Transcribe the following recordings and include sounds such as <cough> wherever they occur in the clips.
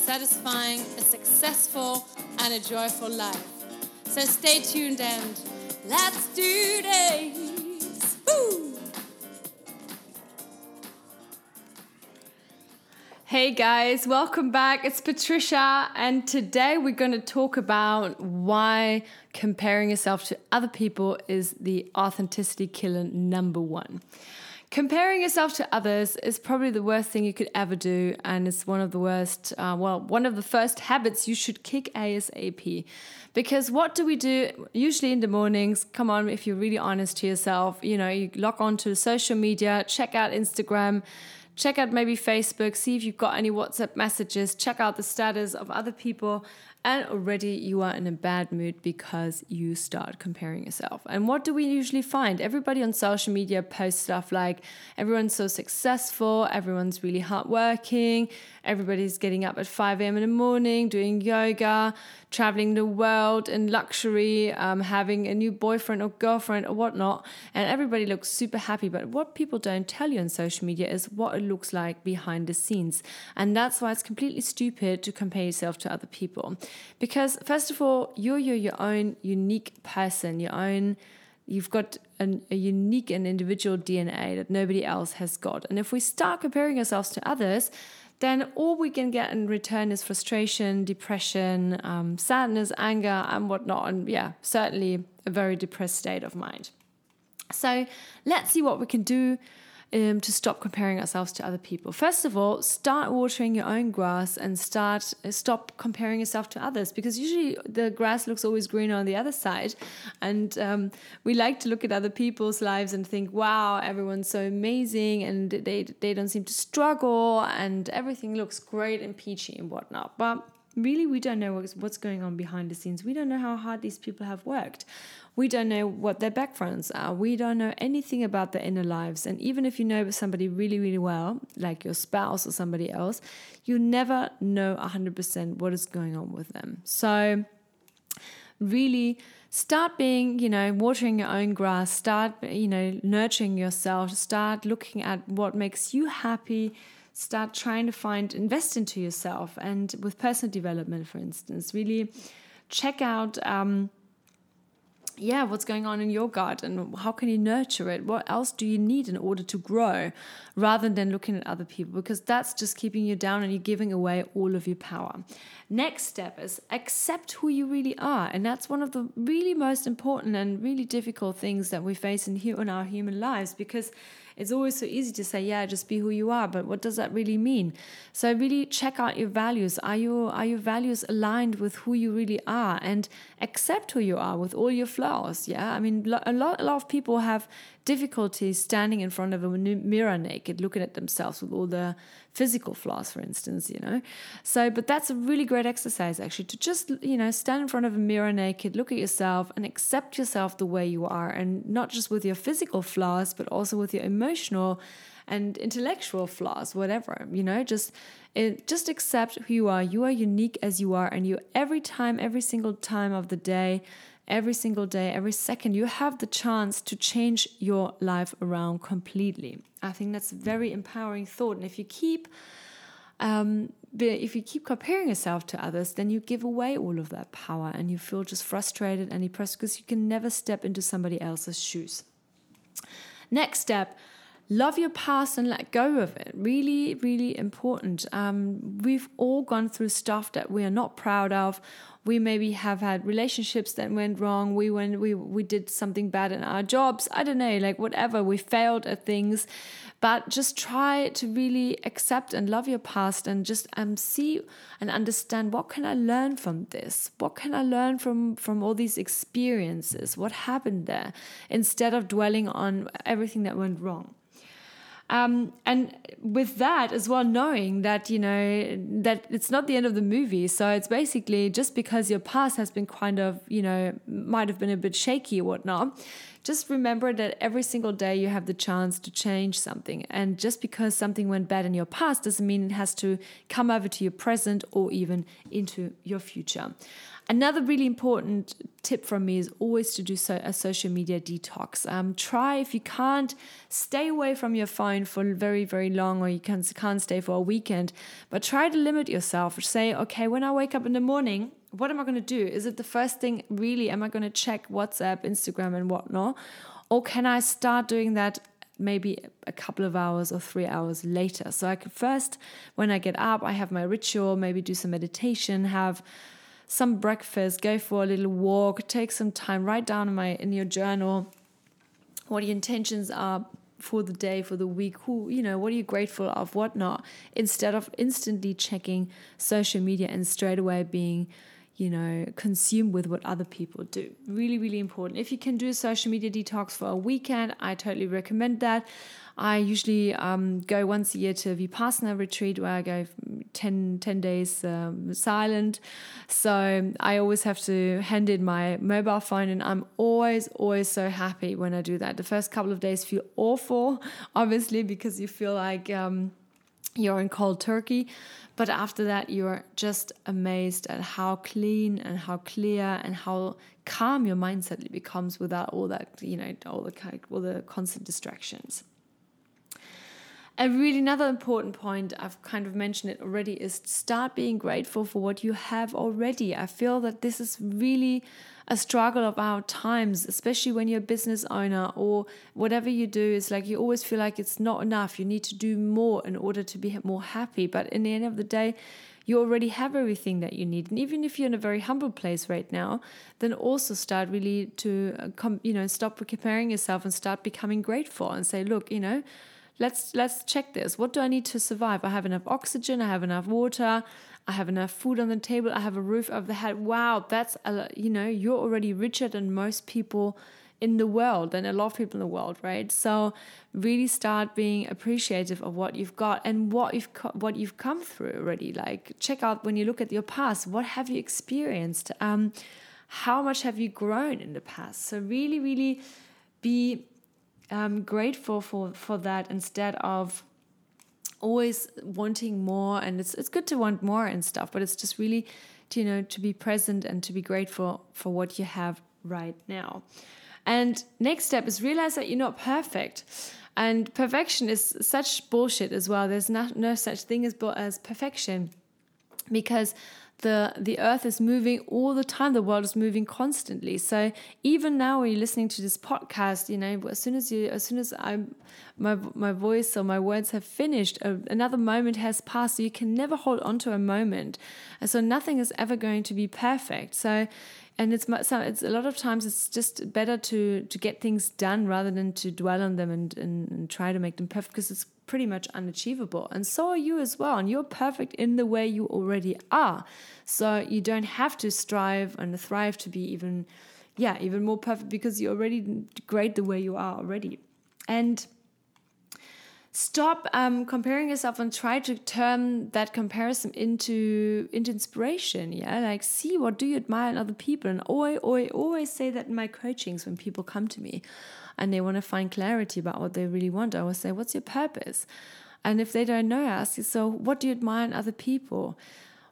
satisfying, a successful, and a joyful life. So stay tuned and let's do this! Woo! Hey guys, welcome back. It's Patricia, and today we're going to talk about why comparing yourself to other people is the authenticity killer number one. Comparing yourself to others is probably the worst thing you could ever do, and it's one of the worst, uh, well, one of the first habits you should kick ASAP. Because what do we do usually in the mornings? Come on, if you're really honest to yourself, you know, you log on to social media, check out Instagram, check out maybe Facebook, see if you've got any WhatsApp messages, check out the status of other people, and already you are in a bad mood because you start comparing yourself. And what do we usually find? Everybody on social media posts stuff like everyone's so successful, everyone's really hardworking, everybody's getting up at 5 a.m. in the morning, doing yoga, traveling the world in luxury, um, having a new boyfriend or girlfriend or whatnot. And everybody looks super happy. But what people don't tell you on social media is what it looks like behind the scenes. And that's why it's completely stupid to compare yourself to other people. Because, first of all, you're, you're your own unique person, your own you've got an, a unique and individual DNA that nobody else has got. And if we start comparing ourselves to others, then all we can get in return is frustration, depression, um, sadness, anger, and whatnot. And yeah, certainly a very depressed state of mind. So let's see what we can do um, to stop comparing ourselves to other people. First of all, start watering your own grass and start uh, stop comparing yourself to others because usually the grass looks always greener on the other side, and um, we like to look at other people's lives and think, "Wow, everyone's so amazing," and they they don't seem to struggle, and everything looks great and peachy and whatnot. But really we don't know what's going on behind the scenes. We don't know how hard these people have worked. We don't know what their backgrounds are. We don't know anything about their inner lives. And even if you know somebody really, really well, like your spouse or somebody else, you never know 100% what is going on with them. So, really start being you know watering your own grass start you know nurturing yourself start looking at what makes you happy start trying to find invest into yourself and with personal development for instance really check out um, yeah, what's going on in your garden? How can you nurture it? What else do you need in order to grow rather than looking at other people? Because that's just keeping you down and you're giving away all of your power. Next step is accept who you really are. And that's one of the really most important and really difficult things that we face in, here in our human lives because it's always so easy to say, yeah, just be who you are, but what does that really mean? So really check out your values. Are your are your values aligned with who you really are and accept who you are with all your flaws? Yeah, I mean a lot a lot of people have difficulty standing in front of a mirror naked, looking at themselves with all the physical flaws, for instance, you know. So, but that's a really great exercise actually to just, you know, stand in front of a mirror naked, look at yourself and accept yourself the way you are, and not just with your physical flaws, but also with your emotional and intellectual flaws, whatever, you know, just it, just accept who you are. You are unique as you are, and you every time, every single time of the day every single day, every second, you have the chance to change your life around completely. I think that's a very empowering thought. And if you keep um, if you keep comparing yourself to others, then you give away all of that power and you feel just frustrated and depressed because you can never step into somebody else's shoes. Next step, love your past and let go of it. Really, really important. Um, we've all gone through stuff that we are not proud of. We maybe have had relationships that went wrong. We went we we did something bad in our jobs. I don't know like whatever. We failed at things. But just try to really accept and love your past and just um see and understand what can i learn from this? What can i learn from from all these experiences? What happened there? Instead of dwelling on everything that went wrong Um, and with that as well, knowing that, you know, that it's not the end of the movie. So it's basically just because your past has been kind of, you know, might have been a bit shaky or whatnot, just remember that every single day you have the chance to change something. And just because something went bad in your past doesn't mean it has to come over to your present or even into your future. Another really important tip from me is always to do so a social media detox. Um, try if you can't stay away from your phone for very very long, or you can, can't stay for a weekend, but try to limit yourself. Say, okay, when I wake up in the morning, what am I going to do? Is it the first thing really? Am I going to check WhatsApp, Instagram, and whatnot? Or can I start doing that maybe a couple of hours or three hours later? So I could first, when I get up, I have my ritual, maybe do some meditation, have some breakfast, go for a little walk, take some time, write down in my in your journal what your intentions are for the day, for the week, who, you know, what are you grateful of, whatnot, instead of instantly checking social media and straight away being you know, consume with what other people do. Really, really important. If you can do a social media detox for a weekend, I totally recommend that. I usually um, go once a year to Vipassana retreat where I go 10, 10 days um, silent. So I always have to hand in my mobile phone, and I'm always, always so happy when I do that. The first couple of days feel awful, <laughs> obviously, because you feel like um, you're in cold turkey. But after that, you're just amazed at how clean and how clear and how calm your mindset becomes without all that, you know, all the all the constant distractions. And really, another important point, I've kind of mentioned it already, is start being grateful for what you have already. I feel that this is really a struggle of our times, especially when you're a business owner or whatever you do. Is like you always feel like it's not enough. You need to do more in order to be more happy. But in the end of the day, you already have everything that you need. And even if you're in a very humble place right now, then also start really to, uh, come, you know, stop comparing yourself and start becoming grateful and say, look, you know, let's let's check this. What do i need to survive? I have enough oxygen i have enough water i have enough food on the table i have a roof over the head. Wow that's a, you know you're already richer than most people in the world and a lot of people in the world right? So really start being appreciative of what you've got and what you've what you've come through already. Like check out when you look at your past what have you experienced? Um how much have you grown in the past? So really really be um, grateful for for that instead of always wanting more. And it's it's good to want more and stuff but it's just really to, you know to be present and to be grateful for what you have right now. And next step is realize that you're not perfect. And perfection is such bullshit as well. There's not no such thing as as perfection because the the earth is moving all the time. The world is moving constantly. So even now when you're listening to this podcast you know as soon as you as soon as i'm my my voice or my words have finished another moment has passed. So you can never hold on to a moment. And so nothing is ever going to be perfect. So and it's so it's a lot of times it's just better to to get things done rather than to dwell on them and and, and try to make them perfect because it's pretty much unachievable. And so are you as well. And you're perfect in the way you already are. So you don't have to strive and thrive to be even, yeah, even more perfect because you're already great the way you are already. And stop um, comparing yourself and try to turn that comparison into into inspiration yeah like see what do you admire in other people and I, always say that in my coachings when people come to me and they want to find clarity about what they really want, I will say, What's your purpose? And if they don't know, I ask you, So, what do you admire in other people?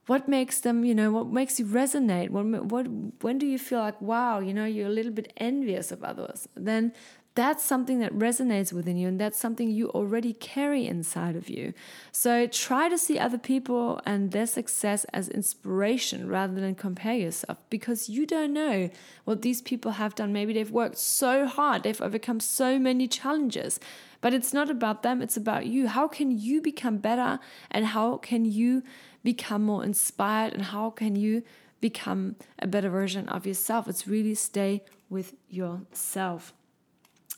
What makes them, you know, what makes you resonate? What, what, when do you feel like, wow, you know, you're a little bit envious of others? Then that's something that resonates within you and that's something you already carry inside of you. So try to see other people and their success as inspiration rather than compare yourself because you don't know what these people have done. Maybe they've worked so hard, they've overcome so many challenges. But it's not about them, it's about you. How can you become better and how can you become more inspired and how can you become a better version of yourself? It's really stay with yourself.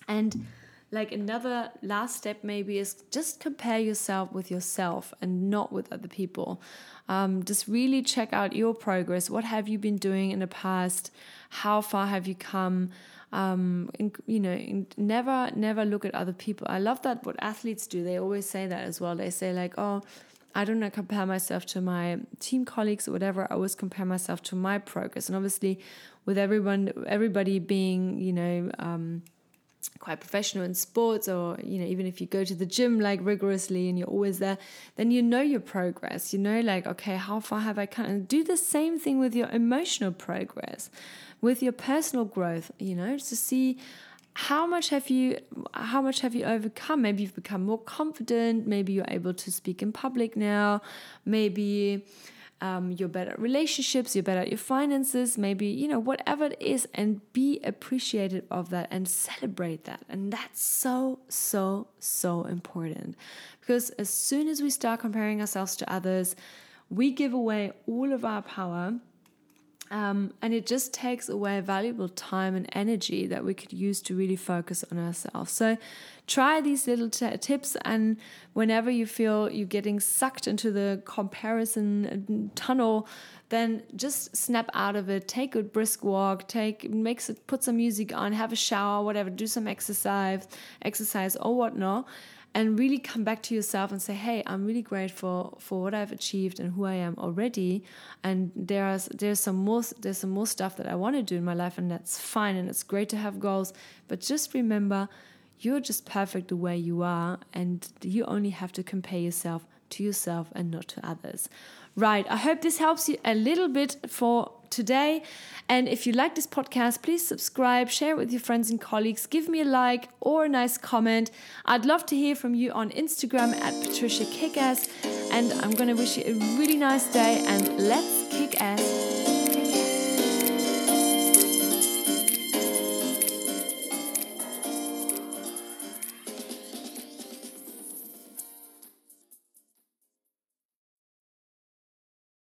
And like another last step maybe is just compare yourself with yourself and not with other people. Um, just really check out your progress. What have you been doing in the past? How far have you come? Um, in, you know, in, never, never look at other people. I love that what athletes do. They always say that as well. They say like, oh, I don't compare myself to my team colleagues or whatever. I always compare myself to my progress. And obviously, with everyone, everybody being, you know, um, quite professional in sports or you know even if you go to the gym like rigorously and you're always there then you know your progress. You know like okay how far have i come? And do the same thing with your emotional progress with your personal growth you know to see how much have you how much have you overcome? Maybe you've become more confident. Maybe you're able to speak in public now. Maybe um, you're better at relationships you're better at your finances maybe you know whatever it is and be appreciative of that and celebrate that. And that's so so so important. Because as soon as we start comparing ourselves to others we give away all of our power um, and it just takes away valuable time and energy that we could use to really focus on ourselves. So try these little t- tips, and whenever you feel you're getting sucked into the comparison tunnel, then just snap out of it. Take a brisk walk. Take makes it. Put some music on. Have a shower. Whatever. Do some exercise, exercise or whatnot and really come back to yourself and say, "Hey, I'm really grateful for what I've achieved and who I am already." And there's there's some more there's some more stuff that I want to do in my life, and that's fine. And it's great to have goals, but just remember, you're just perfect the way you are, and you only have to compare yourself to yourself and not to others. Right. I hope this helps you a little bit for today. And if you like this podcast, please subscribe, share it with your friends and colleagues, give me a like or a nice comment. I'd love to hear from you on Instagram at Patricia Kickass. And I'm going to wish you a really nice day and let's kick ass.